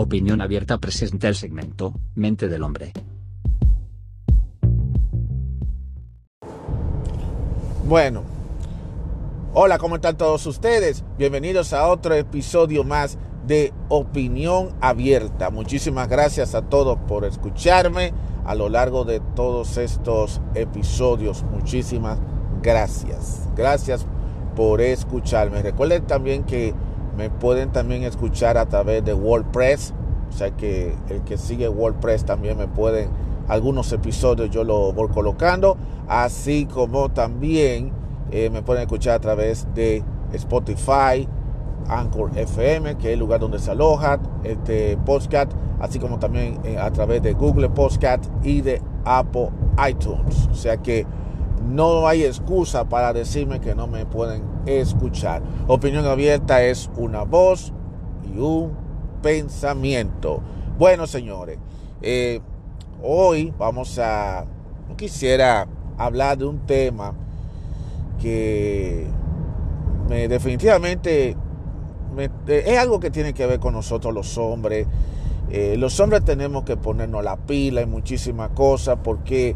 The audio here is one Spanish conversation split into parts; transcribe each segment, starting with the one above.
Opinión Abierta presenta el segmento Mente del Hombre. Bueno, hola, ¿cómo están todos ustedes? Bienvenidos a otro episodio más de Opinión Abierta. Muchísimas gracias a todos por escucharme a lo largo de todos estos episodios. Muchísimas gracias. Gracias por escucharme. Recuerden también que me pueden también escuchar a través de WordPress. O sea que el que sigue WordPress también me pueden, algunos episodios yo lo voy colocando. Así como también eh, me pueden escuchar a través de Spotify, Anchor FM, que es el lugar donde se aloja este podcast, así como también eh, a través de Google Podcast y de Apple iTunes. O sea que no hay excusa para decirme que no me pueden escuchar. Opinión abierta es una voz y un pensamiento. Bueno, señores, eh, hoy vamos a... quisiera hablar de un tema que me definitivamente es algo que tiene que ver con nosotros los hombres. Eh, los hombres tenemos que ponernos la pila en muchísimas cosas porque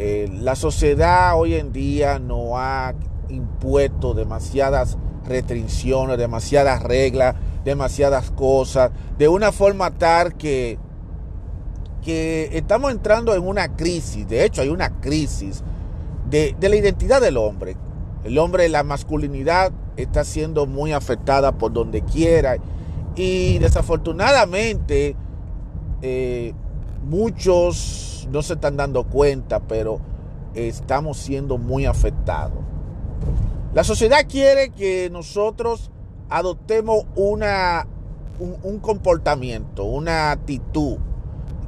eh, la sociedad hoy en día no ha impuesto demasiadas restricciones, demasiadas reglas, demasiadas cosas, de una forma tal que, que estamos entrando en una crisis, de hecho hay una crisis de, de la identidad del hombre. El hombre, la masculinidad está siendo muy afectada por donde quiera y desafortunadamente eh, muchos no se están dando cuenta, pero estamos siendo muy afectados. La sociedad quiere que nosotros adoptemos una, un, comportamiento, una actitud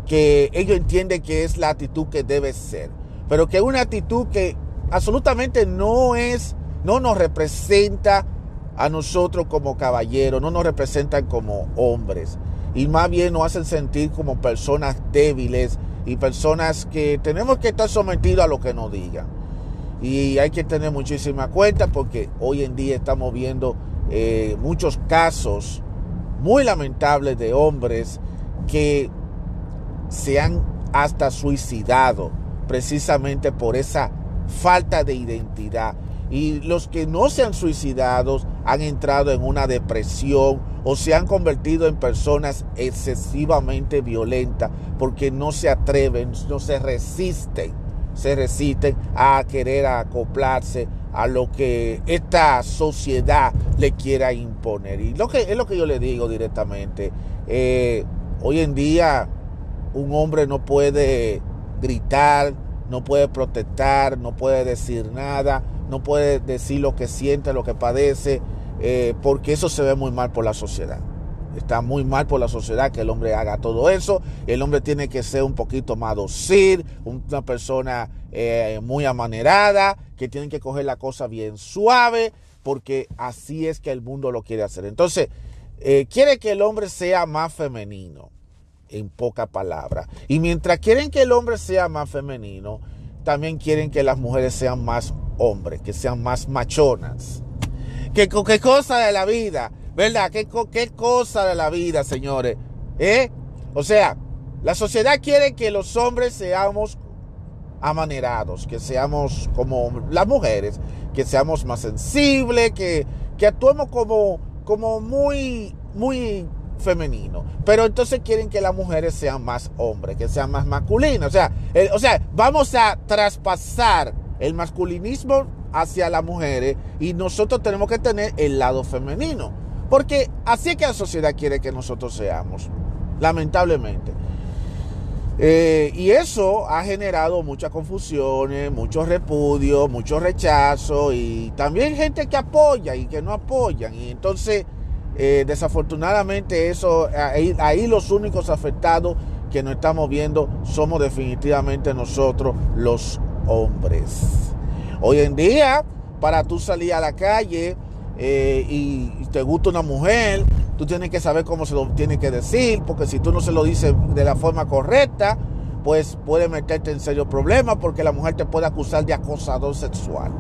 que ellos entienden que es la actitud que debe ser, pero que es una actitud que absolutamente no es, no nos representa a nosotros como caballeros, no nos representan como hombres, y más bien nos hacen sentir como personas débiles, y personas que tenemos que estar sometidos a lo que nos digan. Y hay que tener muchísima cuenta porque hoy en día estamos viendo eh, muchos casos muy lamentables de hombres que se han hasta suicidado precisamente por esa falta de identidad. Y los que no se han suicidado han entrado en una depresión o se han convertido en personas excesivamente violentas porque no se atreven, no se resisten, se resisten a querer acoplarse a lo que esta sociedad le quiera imponer. Y lo que es lo que yo le digo directamente. Eh, hoy en día un hombre no puede gritar, no puede protestar, no puede decir nada, no puede decir lo que siente, lo que padece, eh, porque eso se ve muy mal por la sociedad. Está muy mal por la sociedad que el hombre haga todo eso. El hombre tiene que ser un poquito más docil, una persona eh, muy amanerada, que tiene que coger la cosa bien suave, porque así es que el mundo lo quiere hacer. Entonces, eh, quiere que el hombre sea más femenino, en pocas palabras. Y mientras quieren que el hombre sea más femenino, también quieren que las mujeres sean más hombres, que sean más machonas. ¿Qué, qué cosa de la vida? ¿Verdad? ¿Qué, ¿Qué cosa de la vida, señores? ¿Eh? O sea, la sociedad quiere que los hombres seamos amanerados, que seamos como las mujeres, que seamos más sensibles, que, que actuemos como, como muy, muy femenino. Pero entonces quieren que las mujeres sean más hombres, que sean más masculinas. O sea, o sea, vamos a traspasar el masculinismo hacia las mujeres y nosotros tenemos que tener el lado femenino. Porque así es que la sociedad quiere que nosotros seamos, lamentablemente. Eh, y eso ha generado muchas confusiones, muchos repudios, mucho rechazo y también gente que apoya y que no apoyan. Y entonces, eh, desafortunadamente, eso ahí, ahí los únicos afectados que nos estamos viendo somos definitivamente nosotros los hombres. Hoy en día, para tú salir a la calle eh, y te gusta una mujer, tú tienes que saber cómo se lo tiene que decir, porque si tú no se lo dices de la forma correcta, pues puede meterte en serio problemas porque la mujer te puede acusar de acosador sexual.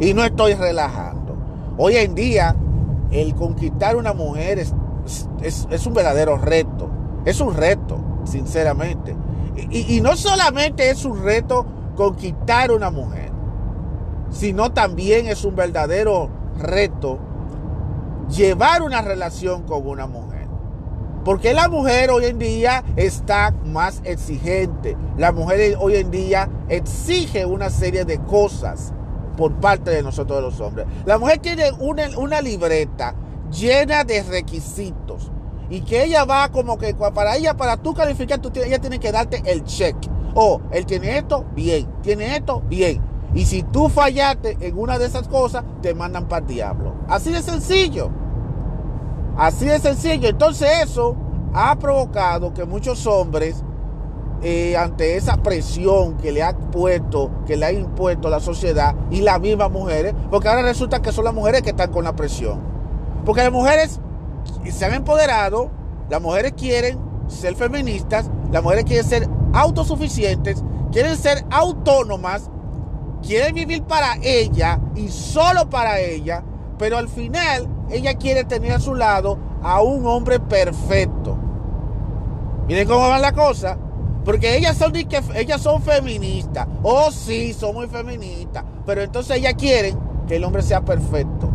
Y no estoy relajando. Hoy en día, el conquistar una mujer es, un verdadero reto. Es un reto, sinceramente. Y no solamente es un reto conquistar una mujer, sino también es un verdadero reto llevar una relación con una mujer. Porque la mujer hoy en día está más exigente. La mujer hoy en día exige una serie de cosas por parte de nosotros los hombres. La mujer tiene una, una libreta llena de requisitos y que ella va como que para ella, para tú calificar, tú, ella tiene que darte el check. Oh, él tiene esto, bien, tiene esto, bien. Y si tú fallaste en una de esas cosas, te mandan para el diablo. Así de sencillo. Así de sencillo. Entonces eso ha provocado que muchos hombres, eh, ante esa presión que le ha puesto, que le ha impuesto la sociedad y las mismas mujeres, porque ahora resulta que son las mujeres que están con la presión. Porque las mujeres se han empoderado, las mujeres quieren ser feministas, las mujeres quieren ser autosuficientes, quieren ser autónomas, quieren vivir para ella y solo para ella, pero al final ella quiere tener a su lado a un hombre perfecto. Miren cómo va la cosa. Porque ellas son, ellas son feministas. Oh, sí, son muy feministas. Pero entonces ellas quieren que el hombre sea perfecto.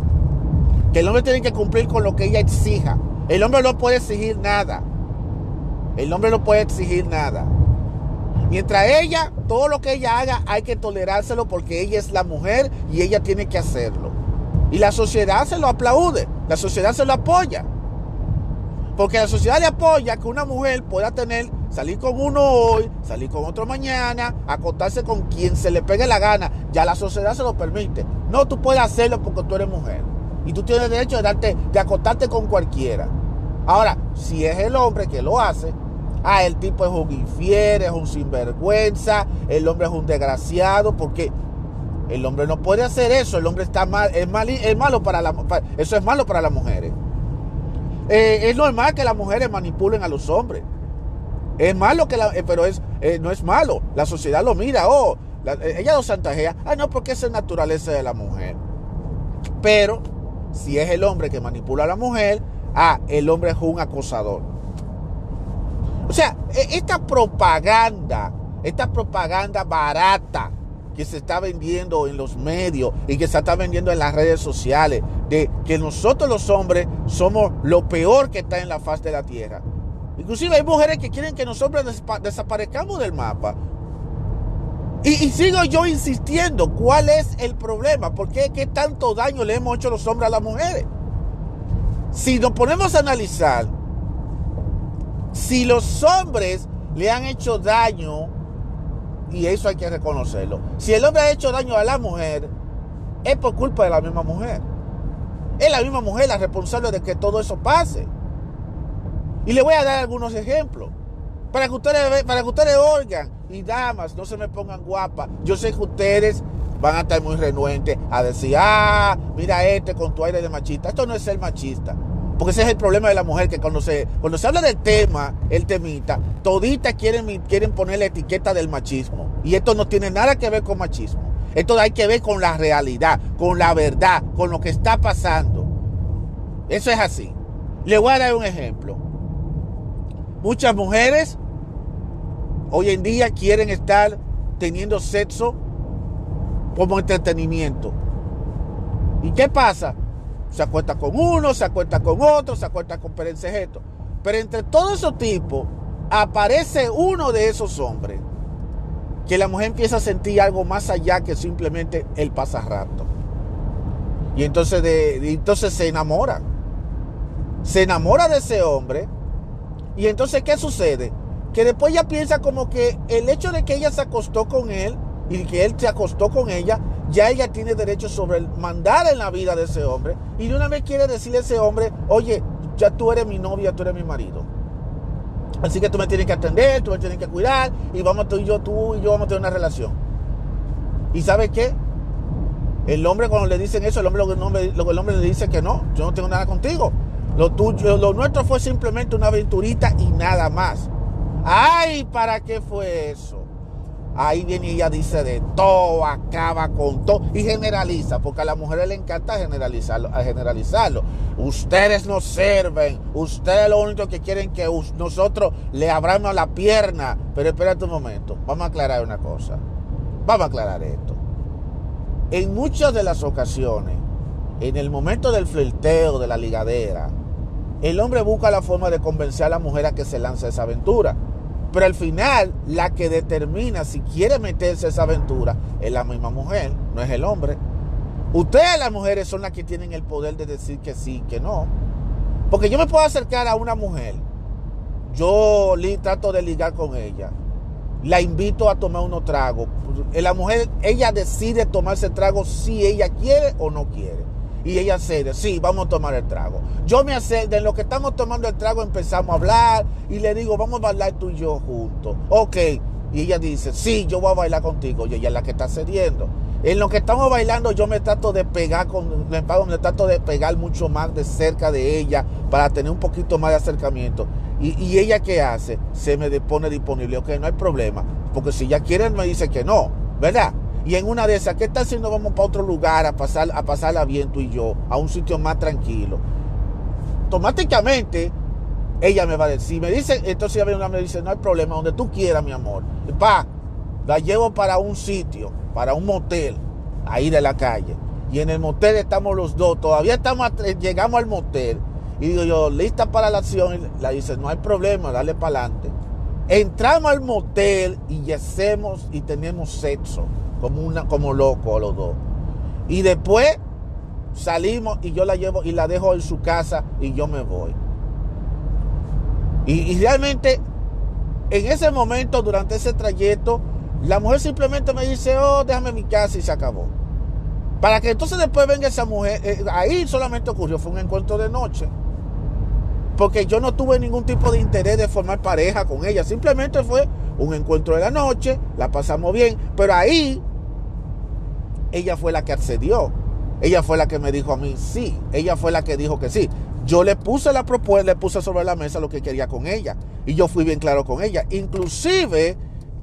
Que el hombre tiene que cumplir con lo que ella exija. El hombre no puede exigir nada. El hombre no puede exigir nada. Mientras ella, todo lo que ella haga, hay que tolerárselo porque ella es la mujer y ella tiene que hacerlo. Y la sociedad se lo aplaude, la sociedad se lo apoya. Porque la sociedad le apoya que una mujer pueda tener, salir con uno hoy, salir con otro mañana, acostarse con quien se le pegue la gana. Ya la sociedad se lo permite. No, tú puedes hacerlo porque tú eres mujer. Y tú tienes derecho de, darte, de acostarte con cualquiera. Ahora, si es el hombre que lo hace, ah, el tipo es un infiel, es un sinvergüenza, el hombre es un desgraciado, porque el hombre no puede hacer eso, el hombre está mal, es, mal, es malo para la eso es malo para las mujeres. Eh, es normal que las mujeres manipulen a los hombres. Es malo que la, eh, pero es, eh, no es malo. La sociedad lo mira, oh, ella lo santajea. Ah, no, porque esa es naturaleza de la mujer. Pero si es el hombre que manipula a la mujer, ah, el hombre es un acosador. O sea, e, esta propaganda, esta propaganda barata que se está vendiendo en los medios y que se está vendiendo en las redes sociales, de que nosotros los hombres somos lo peor que está en la faz de la tierra. Inclusive hay mujeres que quieren que nosotros desaparezcamos del mapa. Y, sigo yo insistiendo, ¿cuál es el problema? ¿Por qué, qué tanto daño le hemos hecho los hombres a las mujeres? Si nos ponemos a analizar, si los hombres le han hecho daño, y eso hay que reconocerlo, si el hombre ha hecho daño a la mujer, es por culpa de la misma mujer. Es la misma mujer la responsable de que todo eso pase. Y le voy a dar algunos ejemplos. Para que ustedes, para que ustedes oigan. Y damas, no se me pongan guapas. Yo sé que ustedes van a estar muy renuentes a decir, ah, mira este con tu aire de machista. Esto no es ser machista. Porque ese es el problema de la mujer, que cuando se, cuando se habla del tema, el temita, toditas quieren, quieren poner la etiqueta del machismo. Y esto no tiene nada que ver con machismo. Esto hay que ver con la realidad, con la verdad, con lo que está pasando. Eso es así. Le voy a dar un ejemplo. Muchas mujeres hoy en día quieren estar teniendo sexo como entretenimiento. ¿Y qué pasa? Se acuesta con uno, se acuesta con otro, se acuesta con perencejeto. Pero entre todos esos tipos aparece uno de esos hombres que la mujer empieza a sentir algo más allá que simplemente el pasarrato. Y entonces, entonces se enamora. Se enamora de ese hombre. Y entonces, ¿qué sucede? Que después ella piensa como que el hecho de que ella se acostó con él y que él se acostó con ella, ya ella tiene derecho sobre el mandar en la vida de ese hombre. Y de una vez quiere decirle a ese hombre, oye, ya tú eres mi novia, tú eres mi marido. Así que tú me tienes que atender, tú me tienes que cuidar y vamos tú y yo, tú y yo vamos a tener una relación. ¿Y sabes qué? El hombre cuando le dicen eso, el hombre el hombre, el hombre le dice que no, yo no tengo nada contigo. Lo lo nuestro fue simplemente una aventurita y nada más. Ay, ¿para qué fue eso? Ahí viene y ella dice de todo, acaba con todo y generaliza, porque a las mujeres le encanta generalizarlo, generalizarlo. Ustedes nos sirven, ustedes lo único que quieren que nosotros le abramos la pierna. Pero espérate un momento, vamos a aclarar una cosa. Vamos a aclarar esto. En muchas de las ocasiones, en el momento del flirteo, de la ligadera, el hombre busca la forma de convencer a la mujer a que se lance a esa aventura. Pero al final, la que determina si quiere meterse a esa aventura es la misma mujer, no es el hombre. Ustedes las mujeres son las que tienen el poder de decir que sí, que no. Porque yo me puedo acercar a una mujer, yo trato de ligar con ella, la invito a tomar unos tragos. La mujer, ella decide tomarse trago si ella quiere o no quiere y ella cede, sí, vamos a tomar el trago. Yo me hace, de lo que estamos tomando el trago empezamos a hablar y le digo, vamos a bailar tú y yo juntos. Ok, y ella dice, sí, yo voy a bailar contigo y ella es la que está cediendo. En lo que estamos bailando yo me trato de pegar con, me, me trato de pegar mucho más de cerca de ella para tener un poquito más de acercamiento. Y, y ella qué hace? Se me pone disponible, ok, no hay problema, porque si ella quiere me dice que no, ¿verdad? Y en una de esas, ¿qué tal si nos vamos para otro lugar a, pasar, a pasarla bien tú y yo, a un sitio más tranquilo? Automáticamente, ella me va a decir, me dice, entonces ella me dice, no hay problema, donde tú quieras, mi amor. Pa, la llevo para un sitio, para un motel, ahí de la calle. Y en el motel estamos los dos, todavía estamos, llegamos al motel. Y digo yo, lista para la acción. Y la dice, no hay problema, dale para adelante. Entramos al motel y hacemos y tenemos sexo como, una, como loco los dos. Y después salimos y yo la llevo y la dejo en su casa y yo me voy. Y, realmente en ese momento, durante ese trayecto, la mujer simplemente me dice, oh, déjame mi casa y se acabó. Para que entonces después venga esa mujer, eh, ahí solamente ocurrió, fue un encuentro de noche. Porque yo no tuve ningún tipo de interés de formar pareja con ella, simplemente fue un encuentro de la noche, la pasamos bien, pero ahí ella fue la que accedió. Ella fue la que me dijo a mí sí. Ella fue la que dijo que sí. Yo le puse la propuesta, le puse sobre la mesa lo que quería con ella. Y yo fui bien claro con ella. Inclusive,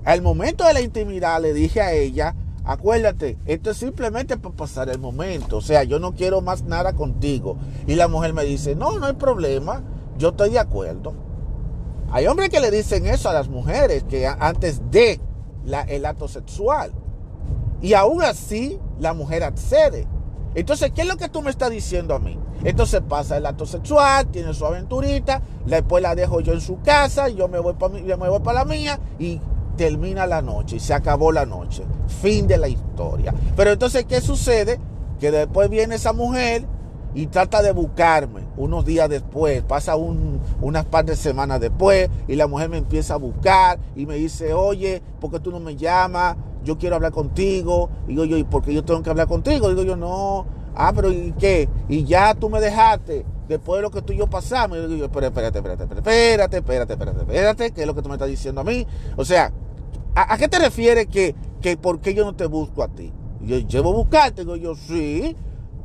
al momento de la intimidad le dije a ella, acuérdate, esto es simplemente para pasar el momento. O sea, yo no quiero más nada contigo. Y la mujer me dice, no, no hay problema. Yo estoy de acuerdo. Hay hombres que le dicen eso a las mujeres que antes de la, el acto sexual. Y aún así, la mujer accede. Entonces, ¿qué es lo que tú me estás diciendo a mí? Entonces pasa el acto sexual, tiene su aventurita, después la dejo yo en su casa, yo me voy para me voy para la mía y termina la noche y se acabó la noche. Fin de la historia. Pero entonces, ¿qué sucede? Que después viene esa mujer y trata de buscarme unos días después, pasa un, unas par de semanas después y la mujer me empieza a buscar y me dice, oye, ¿por qué tú no me llamas? Yo quiero hablar contigo. Digo yo, ¿y por qué yo tengo que hablar contigo? Digo yo, no. Ah, pero ¿y qué? Y ya tú me dejaste después de lo que tú y yo pasamos. Digo yo, espérate, espérate, espérate, espérate, espérate, espérate, espérate, ¿qué es lo que tú me estás diciendo a mí? O sea, ¿a, qué te refieres que, que por qué yo no te busco a ti? yo llevo a buscarte, digo yo, sí.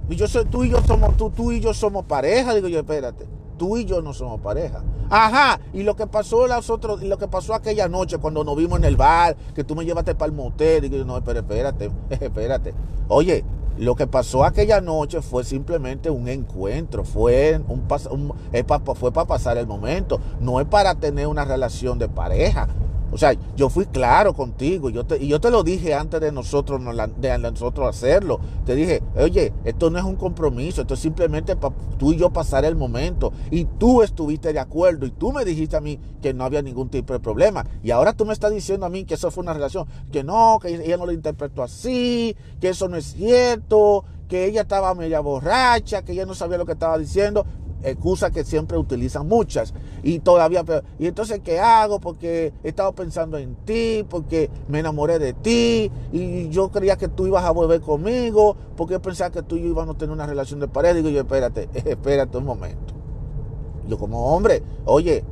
Y yo soy, tú y yo somos, tú, tú y yo somos pareja. Digo yo, espérate, tú y yo no somos pareja. Ajá, y lo que pasó los otros, lo que pasó aquella noche cuando nos vimos en el bar, que tú me llevaste para el motel, digo yo, no, espérate, espérate, espérate. Oye, lo que pasó aquella noche fue simplemente un encuentro, fue, un, un fue para pasar el momento, no es para tener una relación de pareja. O sea, yo fui claro contigo yo te, y yo te lo dije antes de nosotros, de nosotros hacerlo. Te dije, oye, esto no es un compromiso, esto es simplemente para tú y yo pasar el momento. Y tú estuviste de acuerdo y tú me dijiste a mí que no había ningún tipo de problema. Y ahora tú me estás diciendo a mí que eso fue una relación, que no, que ella no lo interpretó así, que eso no es cierto, que ella estaba media borracha, que ella no sabía lo que estaba diciendo excusas que siempre utilizan muchas y todavía peor. Y entonces, ¿qué hago? Porque he estado pensando en ti, porque me enamoré de ti y yo creía que tú ibas a volver conmigo, porque pensaba que tú y yo íbamos a tener una relación de pareja. Digo yo, espérate, espérate un momento. Yo como hombre, oye,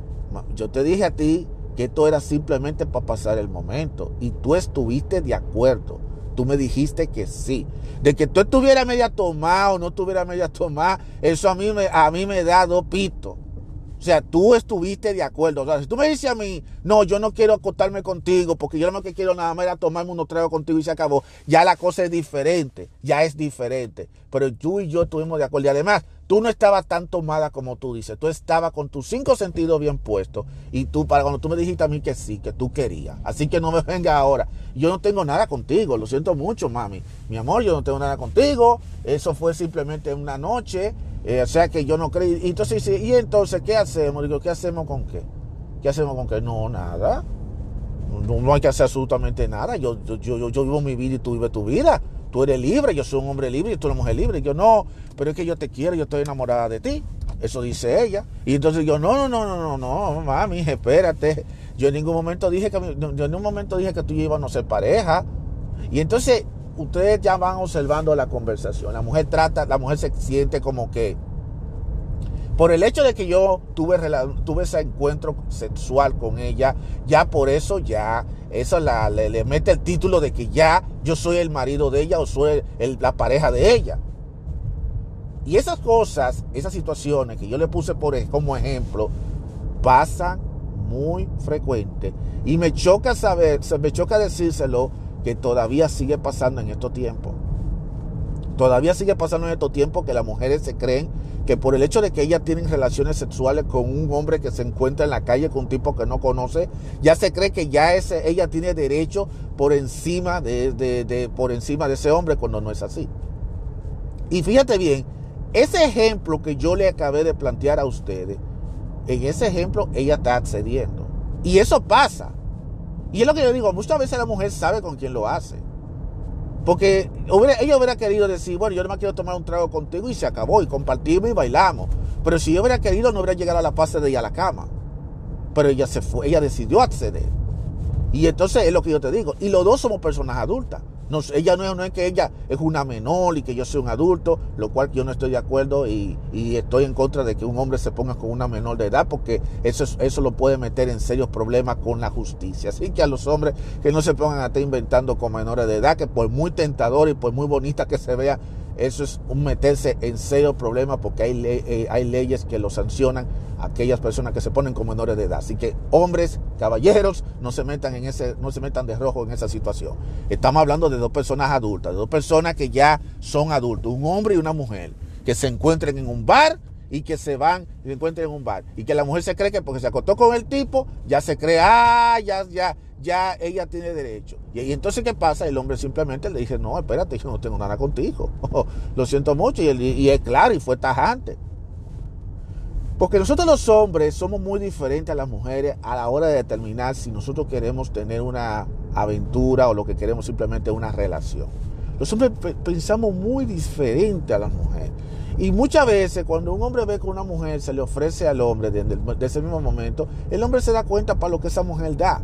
yo te dije a ti que esto era simplemente para pasar el momento y tú estuviste de acuerdo. Tú me dijiste que sí. De que tú estuvieras media tomada o no estuviera media tomada, eso a mí me, a mí me da dos pitos. O sea, tú estuviste de acuerdo. O sea, si tú me dices a mí, no, yo no quiero acostarme contigo porque yo lo que quiero nada más era tomarme unos tragos contigo y se acabó, ya la cosa es diferente, ya es diferente. Pero tú y yo estuvimos de acuerdo. Y además, tú no estabas tan tomada como tú dices. Tú estabas con tus cinco sentidos bien puestos. Y tú, para cuando tú me dijiste a mí que sí, que tú querías. Así que no me venga ahora. Yo no tengo nada contigo. Lo siento mucho, mami. Mi amor, yo no tengo nada contigo. Eso fue simplemente una noche. Eh, o sea que yo no creí. Y entonces ¿y entonces qué hacemos? Digo, ¿qué hacemos con qué? ¿Qué hacemos con qué? No, nada. No, hay que hacer absolutamente nada. Yo, yo, yo, yo, vivo mi vida y tú vives tu vida. Tú eres libre, yo soy un hombre libre y tú eres una mujer libre. Y yo no, pero es que yo te quiero, yo estoy enamorada de ti. Eso dice ella. Y entonces yo, no, no, no, no, no, no, mami, espérate. Yo en ningún momento dije que yo en ningún momento dije que tú y yo íbamos a ser pareja. Y entonces ustedes ya van observando la conversación. La mujer trata, la mujer se siente como que por el hecho de que yo tuve, tuve ese encuentro sexual con ella, ya por eso ya, eso la, le, mete el título de que ya yo soy el marido de ella o soy la pareja de ella. Y esas cosas, esas situaciones que yo le puse por, como ejemplo, pasan muy frecuente. Y me choca saber, me choca decírselo que todavía sigue pasando en estos tiempos. Todavía sigue pasando en estos tiempos que las mujeres se creen que por el hecho de que ellas tienen relaciones sexuales con un hombre que se encuentra en la calle con un tipo que no conoce, ya se cree que ya ese, ella tiene derecho por encima de, por encima de ese hombre cuando no es así. Y fíjate bien, ese ejemplo que yo le acabé de plantear a ustedes, en ese ejemplo ella está accediendo. Y eso pasa. Y es lo que yo digo, muchas veces la mujer sabe con quién lo hace. Porque ella hubiera querido decir, bueno, yo no me quiero tomar un trago contigo y se acabó, y compartimos y bailamos. Pero si yo hubiera querido, no hubiera llegado a la paz de ella a la cama. Pero ella se fue, ella decidió acceder. Y entonces es lo que yo te digo. Y los dos somos personas adultas. No, ella no, es que ella es una menor y que yo soy un adulto, lo cual yo no estoy de acuerdo y, estoy en contra de que un hombre se ponga con una menor de edad porque eso, eso lo puede meter en serios problemas con la justicia. Así que a los hombres que no se pongan a estar inventando con menores de edad, que por muy tentador y por muy bonita que se vea, eso es un meterse en serio problema porque hay, eh, hay leyes que lo sancionan a aquellas personas que se ponen como menores de edad. Así que hombres, caballeros, no se metan en ese, no se metan de rojo en esa situación. Estamos hablando de dos personas adultas, de dos personas que ya son adultos, un hombre y una mujer, que se encuentren en un bar y que se van y se encuentren en un bar. Y que la mujer se cree que porque se acostó con el tipo, ya se cree, ah, ya, ya, ya ella tiene derecho. Y, entonces, ¿qué pasa? El hombre simplemente le dice, no, espérate, yo no tengo nada contigo. Lo siento mucho. Y, es claro y fue tajante. Porque nosotros los hombres somos muy diferentes a las mujeres a la hora de determinar si nosotros queremos tener una aventura o lo que queremos simplemente una relación. Los hombres pensamos muy diferente a las mujeres. Y muchas veces cuando un hombre ve que una mujer se le ofrece al hombre desde, ese mismo momento, el hombre se da cuenta para lo que esa mujer da.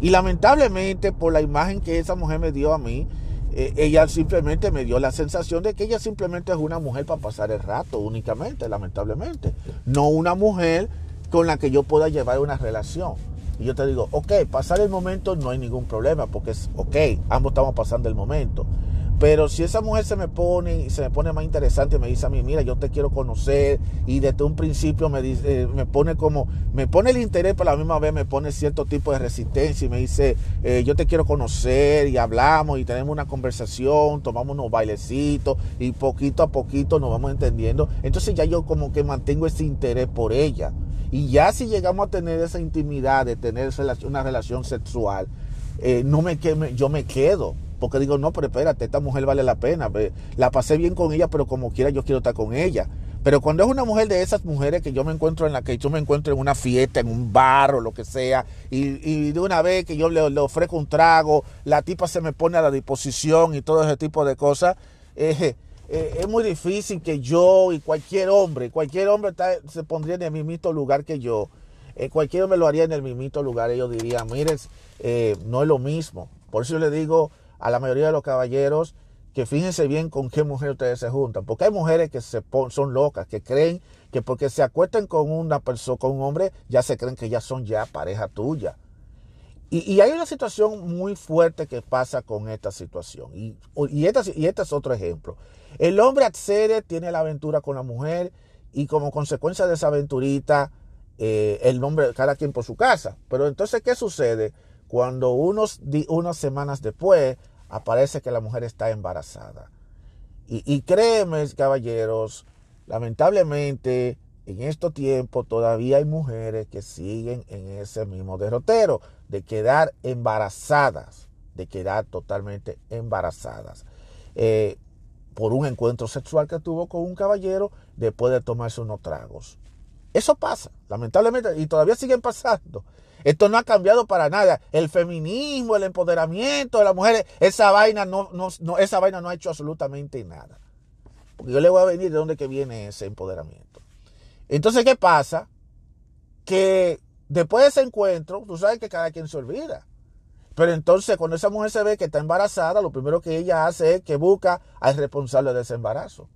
Y lamentablemente por la imagen que esa mujer me dio a mí, eh, ella simplemente me dio la sensación de que ella simplemente es una mujer para pasar el rato únicamente, lamentablemente. No una mujer con la que yo pueda llevar una relación. Y yo te digo, ok, pasar el momento no hay ningún problema, porque es ok, ambos estamos pasando el momento. Pero si esa mujer se me pone se me pone más interesante, me dice a mí, mira, yo te quiero conocer y desde un principio me dice, eh, me pone como, me pone el interés, pero a la misma vez me pone cierto tipo de resistencia y me dice, eh, yo te quiero conocer y hablamos y tenemos una conversación, tomamos unos bailecitos y poquito a poquito nos vamos entendiendo. Entonces ya yo como que mantengo ese interés por ella. Y ya si llegamos a tener esa intimidad de tener una relación sexual, eh, no me, yo me quedo porque digo, no, pero espérate, esta mujer vale la pena. La pasé bien con ella, pero como quiera yo quiero estar con ella. Pero cuando es una mujer de esas mujeres que yo me encuentro en la que yo me encuentro en una fiesta, en un bar o lo que sea, y, de una vez que yo le, ofrezco un trago, la tipa se me pone a la disposición y todo ese tipo de cosas, eh, eh, es muy difícil que yo y cualquier hombre, cualquier hombre se pondría en el mismito lugar que yo. Eh, cualquier hombre lo haría en el mismito lugar. Ellos dirían, mire, no es lo mismo. Por eso yo le digo a la mayoría de los caballeros que fíjense bien con qué mujer ustedes se juntan, porque hay mujeres que se son locas, que creen que porque se acuestan con una persona, con un hombre, ya se creen que ya son ya pareja tuya. Y, hay una situación muy fuerte que pasa con esta situación. Y, esta, y este es otro ejemplo. El hombre accede, tiene la aventura con la mujer y como consecuencia de esa aventurita, eh, el nombre, cada quien por su casa. Pero entonces, ¿qué sucede? Cuando unos, unas semanas después aparece que la mujer está embarazada. Y, créeme, caballeros, lamentablemente en estos tiempos todavía hay mujeres que siguen en ese mismo derrotero de quedar embarazadas, de quedar totalmente embarazadas. Eh, por un encuentro sexual que tuvo con un caballero después de tomarse unos tragos. Eso pasa, lamentablemente, y todavía siguen pasando. Esto no ha cambiado para nada. El feminismo, el empoderamiento de las mujeres, esa vaina no, no, esa vaina no ha hecho absolutamente nada. Porque yo le voy a venir de dónde que viene ese empoderamiento. Entonces, ¿qué pasa? Que después de ese encuentro, tú sabes que cada quien se olvida. Pero entonces, cuando esa mujer se ve que está embarazada, lo primero que ella hace es que busca al responsable de ese embarazo.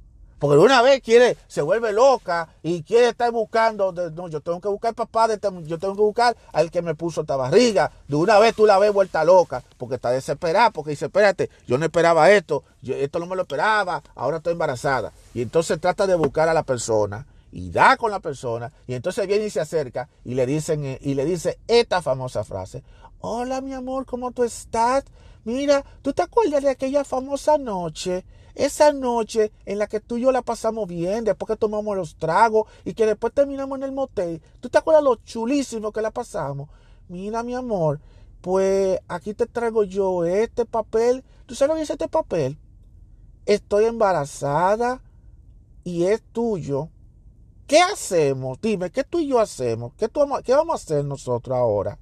Porque una vez quiere, se vuelve loca y quiere estar buscando, no, yo tengo que buscar papá, este, yo tengo que buscar al que me puso esta barriga. De una vez tú la ves vuelta loca, porque está desesperada, porque dice, espérate, yo no esperaba esto, esto no me lo esperaba, ahora estoy embarazada. Y entonces trata de buscar a la persona y da con la persona y entonces viene y se acerca y le dicen eh, y le dice esta famosa frase hola mi amor cómo tú estás mira tú te acuerdas de aquella famosa noche esa noche en la que tú y yo la pasamos bien después que tomamos los tragos y que después terminamos en el motel tú te acuerdas lo chulísimo que la pasamos mira mi amor pues aquí te traigo yo este papel tú sabes lo que es este papel estoy embarazada y es tuyo ¿Qué hacemos? Dime, ¿qué tú y yo hacemos? ¿Qué, ¿Qué vamos a hacer nosotros ahora?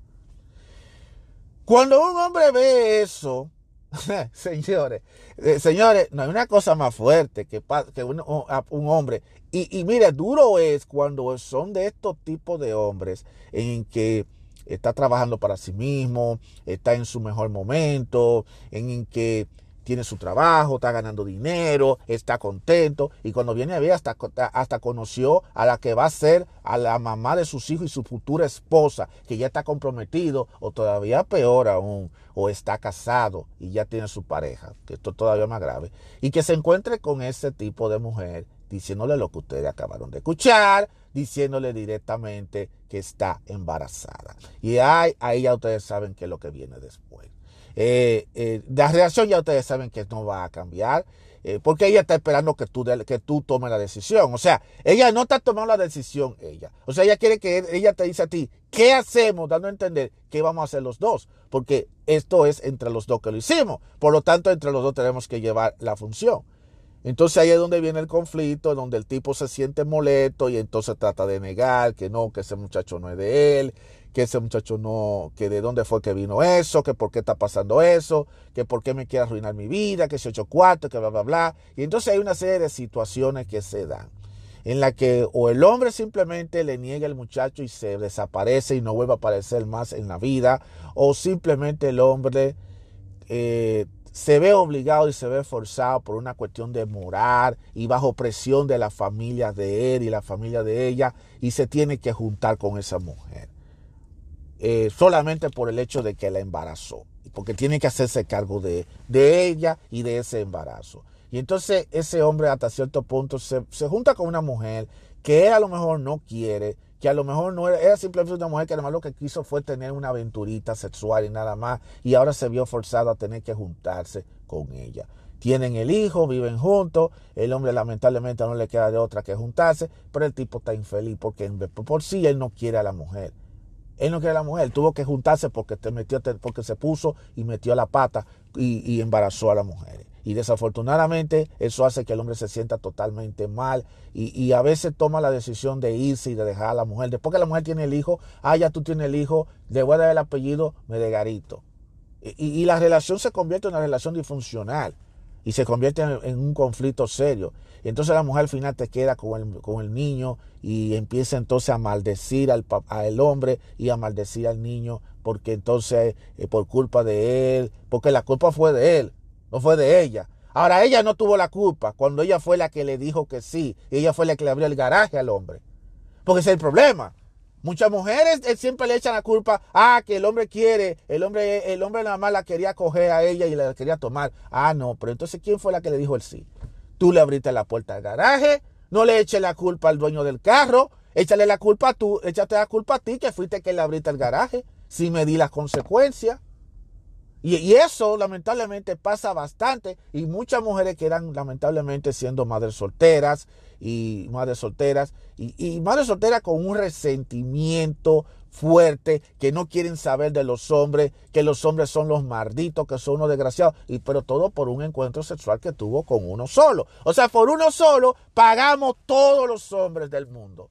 Cuando un hombre ve eso, señores, eh, señores, no hay una cosa más fuerte que, que un, hombre. Y, y mire, duro es cuando son de estos tipos de hombres en que está trabajando para sí mismo, está en su mejor momento, en que tiene su trabajo, está ganando dinero, está contento y cuando viene a ver hasta, hasta conoció a la que va a ser a la mamá de sus hijos y su futura esposa, que ya está comprometido o todavía peor aún, o está casado y ya tiene su pareja, que esto es todavía más grave, y que se encuentre con ese tipo de mujer diciéndole lo que ustedes acabaron de escuchar, diciéndole directamente que está embarazada. Y ahí, ahí ya ustedes saben qué es lo que viene después. Eh, eh, la reacción ya ustedes saben que no va a cambiar. Eh, porque ella está esperando que tú, que tú tomes la decisión. O sea, ella no está tomando la decisión, ella. O sea, ella quiere que ella te dice a ti, ¿qué hacemos? Dando a entender qué vamos a hacer los dos. Porque esto es entre los dos que lo hicimos. Por lo tanto, entre los dos tenemos que llevar la función. Entonces ahí es donde viene el conflicto, donde el tipo se siente molesto y entonces trata de negar que no, que ese muchacho no es de él, que ese muchacho no, que de dónde fue que vino eso, que por qué está pasando eso, que por qué me quiere arruinar mi vida, que se ocho cuartos, que bla, bla, bla. Y entonces hay una serie de situaciones que se dan en la que o el hombre simplemente le niega al muchacho y se desaparece y no vuelve a aparecer más en la vida, o simplemente el hombre eh, se ve obligado y se ve forzado por una cuestión de morar y bajo presión de la familia de él y la familia de ella y se tiene que juntar con esa mujer. Eh, solamente por el hecho de que la embarazó, porque tiene que hacerse cargo de, de ella y de ese embarazo. Y entonces ese hombre hasta cierto punto se, se, junta con una mujer que él a lo mejor no quiere, que a lo mejor no era, era simplemente una mujer que además lo que quiso fue tener una aventurita sexual y nada más, y ahora se vio forzado a tener que juntarse con ella. Tienen el hijo, viven juntos, el hombre lamentablemente no le queda de otra que juntarse, pero el tipo está infeliz porque por sí él no quiere a la mujer. Él no quiere a la mujer, tuvo que juntarse porque, te metió, porque se puso y metió la pata y, embarazó a la mujer. Y desafortunadamente eso hace que el hombre se sienta totalmente mal y, a veces toma la decisión de irse y de dejar a la mujer. Después que la mujer tiene el hijo, ah, ya tú tienes el hijo, le voy a dar el apellido Medegarito. Y, y la relación se convierte en una relación disfuncional y se convierte en, un conflicto serio. Y entonces la mujer al final te queda con el, con el niño y empieza entonces a maldecir al, al hombre y a maldecir al niño porque entonces eh, por culpa de él, porque la culpa fue de él, no fue de ella. Ahora ella no tuvo la culpa cuando ella fue la que le dijo que sí, ella fue la que le abrió el garaje al hombre. Porque ese es el problema. Muchas mujeres eh, siempre le echan la culpa, ah, que el hombre quiere, el hombre, el hombre nada más la quería coger a ella y la quería tomar. Ah, no, pero entonces ¿quién fue la que le dijo el sí? Tú le abriste la puerta del garaje, no le eches la culpa al dueño del carro, Échale la culpa a tú, échate la culpa a ti que fuiste que le abriste el garaje, si me di las consecuencias. Y, eso lamentablemente pasa bastante y muchas mujeres quedan lamentablemente siendo madres solteras y madres solteras y, madres solteras con un resentimiento fuerte, que no quieren saber de los hombres, que los hombres son los malditos, que son unos desgraciados, y pero todo por un encuentro sexual que tuvo con uno solo. O sea, por uno solo pagamos todos los hombres del mundo.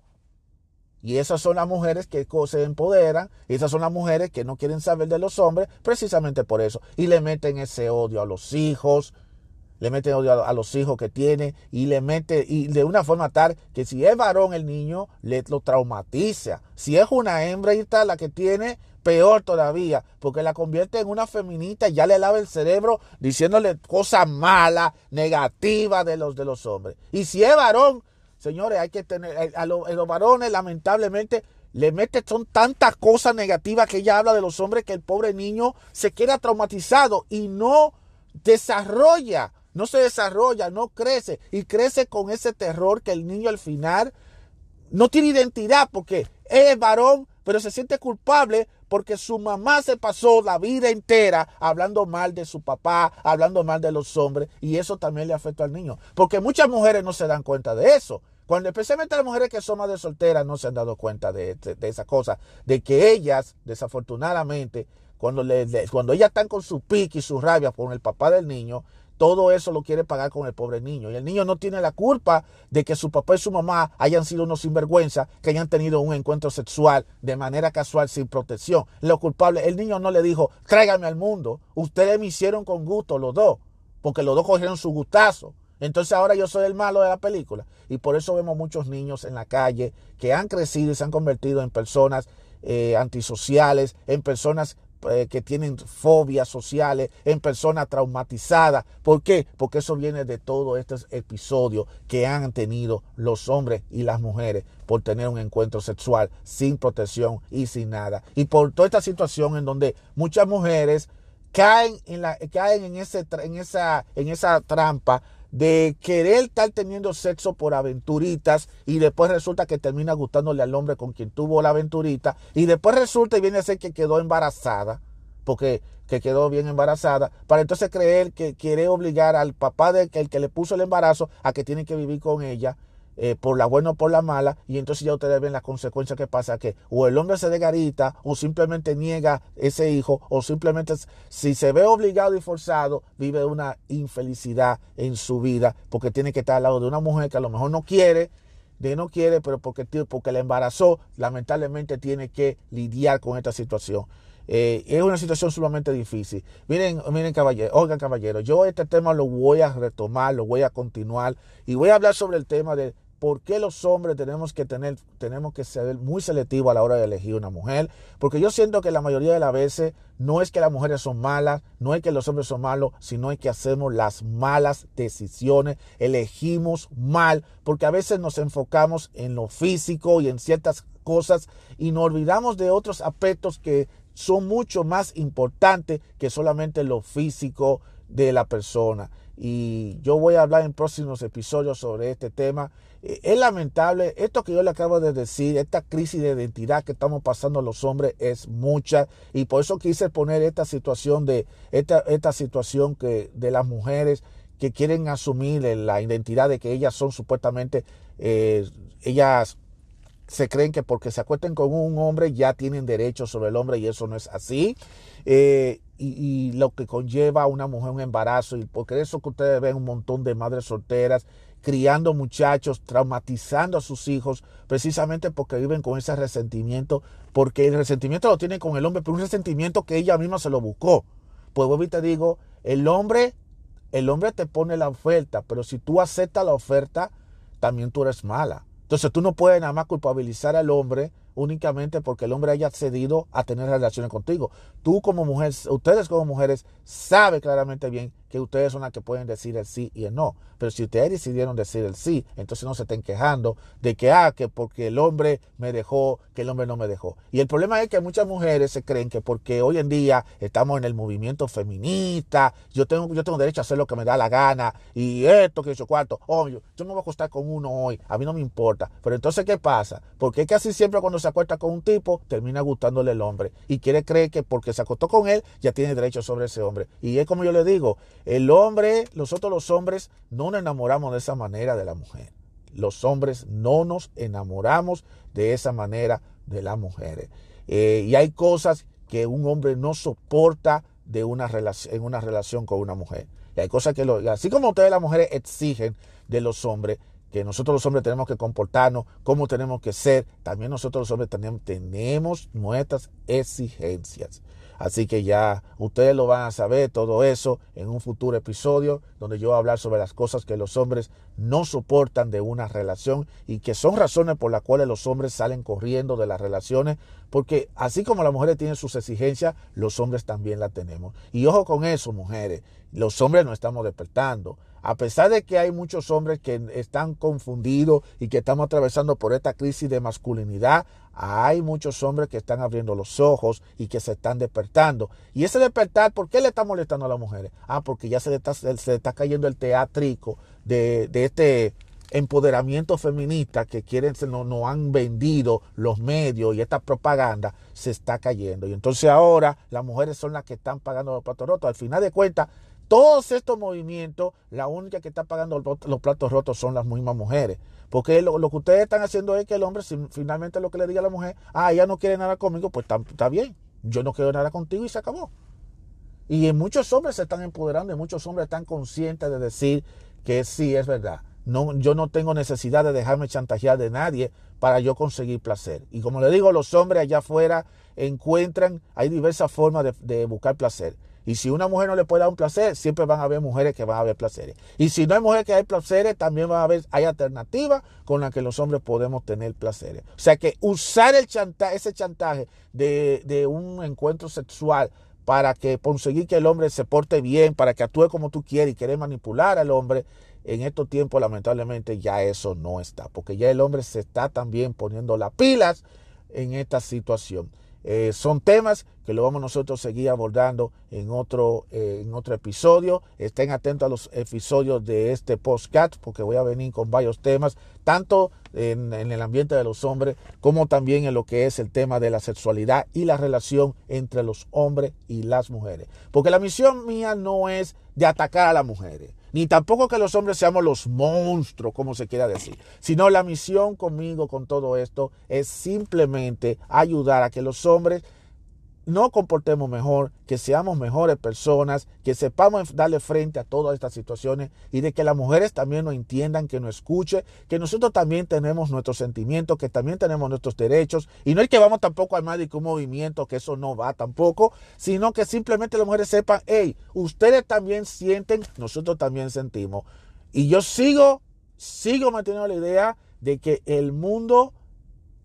Y esas son las mujeres que se empoderan, esas son las mujeres que no quieren saber de los hombres precisamente por eso. Y le meten ese odio a los hijos, le mete odio a, los hijos que tiene y le mete, y de una forma tal que si es varón el niño, le lo traumatiza. Si es una hembra y tal la que tiene, peor todavía, porque la convierte en una feminista y ya le lava el cerebro diciéndole cosas malas, negativas de los, de los hombres. Y si es varón, señores, hay que tener, a, los, a los varones lamentablemente le mete son tantas cosas negativas que ella habla de los hombres que el pobre niño se queda traumatizado y no desarrolla no se desarrolla, no crece. Y crece con ese terror que el niño al final no tiene identidad porque es varón, pero se siente culpable porque su mamá se pasó la vida entera hablando mal de su papá, hablando mal de los hombres. Y eso también le afecta al niño, porque muchas mujeres no se dan cuenta de eso. Cuando especialmente las mujeres que son de solteras no se han dado cuenta de, esa cosa, de que ellas, desafortunadamente, cuando, ellas están con su pique y su rabia por el papá del niño, todo eso lo quiere pagar con el pobre niño. Y el niño no tiene la culpa de que su papá y su mamá hayan sido unos sinvergüenza, que hayan tenido un encuentro sexual de manera casual sin protección. Lo culpable, el niño no le dijo, tráigame al mundo. Ustedes me hicieron con gusto los dos, porque los dos cogieron su gustazo. Entonces ahora yo soy el malo de la película. Y por eso vemos muchos niños en la calle que han crecido y se han convertido en personas eh, antisociales, en personas eh, que tienen fobias sociales, en personas traumatizadas. ¿Por qué? Porque eso viene de todos estos episodios que han tenido los hombres y las mujeres por tener un encuentro sexual sin protección y sin nada. Y por toda esta situación en donde muchas mujeres caen en, la, caen en, ese, en, esa, en esa trampa de querer estar teniendo sexo por aventuritas y después resulta que termina gustándole al hombre con quien tuvo la aventurita y después resulta y viene a ser que quedó embarazada porque que quedó bien embarazada para entonces creer que quiere obligar al papá del que, que le puso el embarazo a que tiene que vivir con ella eh, por la buena o por la mala, y entonces ya ustedes ven las consecuencias que pasa, que o el hombre se degarita, o simplemente niega ese hijo, o simplemente si se ve obligado y forzado, vive una infelicidad en su vida, porque tiene que estar al lado de una mujer que a lo mejor no quiere, de no quiere, pero porque, porque le embarazó, lamentablemente tiene que lidiar con esta situación. Eh, es una situación sumamente difícil. Miren, miren caballero, oigan caballero, yo este tema lo voy a retomar, lo voy a continuar y voy a hablar sobre el tema de por qué los hombres tenemos que tener, tenemos que ser muy selectivos a la hora de elegir una mujer, porque yo siento que la mayoría de las veces no es que las mujeres son malas, no es que los hombres son malos, sino es que hacemos las malas decisiones, elegimos mal, porque a veces nos enfocamos en lo físico y en ciertas cosas y nos olvidamos de otros aspectos que son mucho más importantes que solamente lo físico de la persona. Y yo voy a hablar en próximos episodios sobre este tema. Eh, es lamentable, esto que yo le acabo de decir, esta crisis de identidad que estamos pasando los hombres es mucha y por eso quise poner esta situación de esta, esta situación que de las mujeres que quieren asumir la identidad de que ellas son supuestamente eh, ellas se creen que porque se acuesten con un hombre ya tienen derechos sobre el hombre y eso no es así. Eh, y, lo que conlleva a una mujer un embarazo y porque eso que ustedes ven un montón de madres solteras criando muchachos, traumatizando a sus hijos, precisamente porque viven con ese resentimiento, porque el resentimiento lo tienen con el hombre, pero un resentimiento que ella misma se lo buscó. Pues vuelvo te digo, el hombre, el hombre te pone la oferta, pero si tú aceptas la oferta, también tú eres mala. Entonces tú no puedes nada más culpabilizar al hombre únicamente porque el hombre haya accedido a tener relaciones contigo. Tú como mujer, ustedes como mujeres, saben claramente bien que ustedes son las que pueden decir el sí y el no. Pero si ustedes decidieron decir el sí, entonces no se estén quejando de que, ah, que porque el hombre me dejó, que el hombre no me dejó. Y el problema es que muchas mujeres se creen que porque hoy en día estamos en el movimiento feminista, yo tengo, yo tengo derecho a hacer lo que me da la gana, y esto, que yo cuarto, oh, yo, me voy a acostar con uno hoy, a mí no me importa. Pero entonces, ¿qué pasa? Porque casi siempre cuando se acuesta con un tipo, termina gustándole el hombre. Y quiere creer que porque se acostó con él, ya tiene derecho sobre ese hombre. Y es como yo le digo, el hombre, nosotros los hombres, no nos enamoramos de esa manera de la mujer. Los hombres no nos enamoramos de esa manera de las mujeres. Eh, y hay cosas que un hombre no soporta de una en una relación con una mujer. Y hay cosas que, lo, así como ustedes las mujeres exigen de los hombres, que nosotros los hombres tenemos que comportarnos, cómo tenemos que ser, también nosotros los hombres tenemos, tenemos nuestras exigencias. Así que ya ustedes lo van a saber todo eso en un futuro episodio donde yo voy a hablar sobre las cosas que los hombres no soportan de una relación y que son razones por las cuales los hombres salen corriendo de las relaciones, porque así como las mujeres tienen sus exigencias, los hombres también las tenemos. Y ojo con eso, mujeres, los hombres no estamos despertando. A pesar de que hay muchos hombres que están confundidos y que estamos atravesando por esta crisis de masculinidad, hay muchos hombres que están abriendo los ojos y que se están despertando. Y ese despertar, ¿por qué le está molestando a las mujeres? Ah, porque ya se le se está cayendo el teatrico de, este empoderamiento feminista que quieren, nos no han vendido los medios y esta propaganda se está cayendo. Y entonces ahora las mujeres son las que están pagando los platos rotos. Al final de cuentas, todos estos movimientos, la única que está pagando los platos rotos son las mismas mujeres. Porque lo, que ustedes están haciendo es que el hombre, si finalmente lo que le diga a la mujer, ah, ella no quiere nada conmigo, pues está, bien. Yo no quiero nada contigo y se acabó. Y muchos hombres se están empoderando y muchos hombres están conscientes de decir que sí, es verdad. No, yo no tengo necesidad de dejarme chantajear de nadie para yo conseguir placer. Y como le digo, los hombres allá afuera encuentran, hay diversas formas de buscar placer. Y si una mujer no le puede dar un placer, siempre van a haber mujeres que van a haber placeres. Y si no hay mujeres que hay placeres, también va a haber, hay alternativas con las que los hombres podemos tener placeres. O sea que usar el chantaje, ese chantaje de, de un encuentro sexual para que conseguir que el hombre se porte bien, para que actúe como tú quieres y querer manipular al hombre, en estos tiempos lamentablemente ya eso no está, porque ya el hombre se está también poniendo las pilas en esta situación. Eh, son temas que lo vamos nosotros a seguir abordando en otro, eh, en otro episodio. Estén atentos a los episodios de este podcast porque voy a venir con varios temas, tanto en, en, el ambiente de los hombres como también en lo que es el tema de la sexualidad y la relación entre los hombres y las mujeres. Porque la misión mía no es de atacar a las mujeres ni tampoco que los hombres seamos los monstruos, como se quiera decir, sino la misión conmigo con todo esto es simplemente ayudar a que los hombres no comportemos mejor, que seamos mejores personas, que sepamos darle frente a todas estas situaciones y de que las mujeres también nos entiendan, que nos escuchen, que nosotros también tenemos nuestros sentimientos, que también tenemos nuestros derechos y no es que vamos tampoco a de un movimiento, que eso no va tampoco, sino que simplemente las mujeres sepan, hey, ustedes también sienten, nosotros también sentimos. Y yo sigo, sigo manteniendo la idea de que el mundo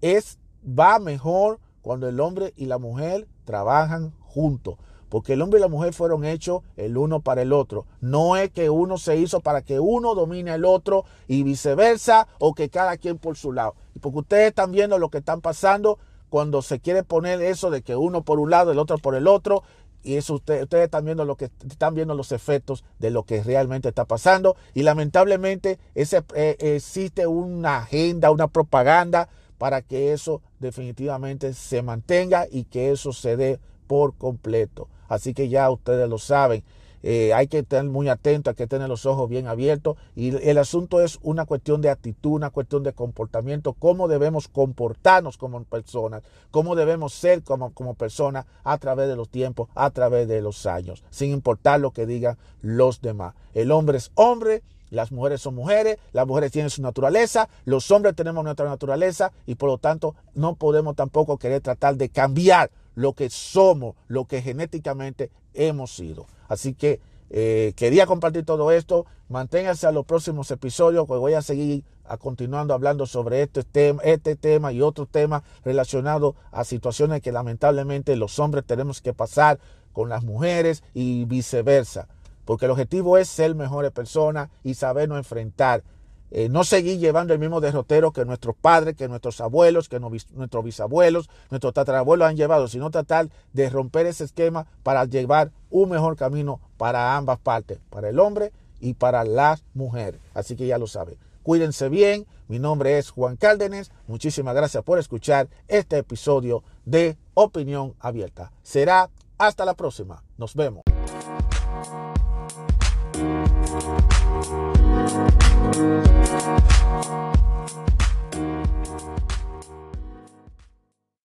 es, va mejor cuando el hombre y la mujer trabajan juntos. Porque el hombre y la mujer fueron hechos el uno para el otro. No es que uno se hizo para que uno domine al otro y viceversa o que cada quien por su lado. Y porque ustedes están viendo lo que están pasando cuando se quiere poner eso de que uno por un lado, el otro por el otro. Y eso ustedes, ustedes están viendo lo que están viendo los efectos de lo que realmente está pasando. Y lamentablemente ese, eh, existe una agenda, una propaganda para que eso definitivamente se mantenga y que eso se dé por completo. Así que ya ustedes lo saben. Eh, hay que estar muy atentos, hay que tener los ojos bien abiertos y el asunto es una cuestión de actitud, una cuestión de comportamiento, cómo debemos comportarnos como personas, cómo debemos ser como, como personas a través de los tiempos, a través de los años, sin importar lo que digan los demás. El hombre es hombre las mujeres son mujeres, las mujeres tienen su naturaleza, los hombres tenemos nuestra naturaleza y por lo tanto no podemos tampoco querer tratar de cambiar lo que somos, lo que genéticamente hemos sido. Así que Eh, quería compartir todo esto. Manténganse a los próximos episodios, voy a seguir a continuando hablando sobre este tema, este tema y otros temas relacionados a situaciones que lamentablemente los hombres tenemos que pasar con las mujeres y viceversa. Porque el objetivo es ser mejores personas y sabernos enfrentar eh, no seguir llevando el mismo derrotero que nuestros padres, que nuestros abuelos, que nuestros bisabuelos, nuestros tatarabuelos han llevado, sino tratar de romper ese esquema para llevar un mejor camino para ambas partes, para el hombre y para las mujeres. Así que ya lo saben. Cuídense bien. Mi nombre es Juan Cárdenas. Muchísimas gracias por escuchar este episodio de Opinión Abierta. Será hasta la próxima. Nos vemos. Thank you.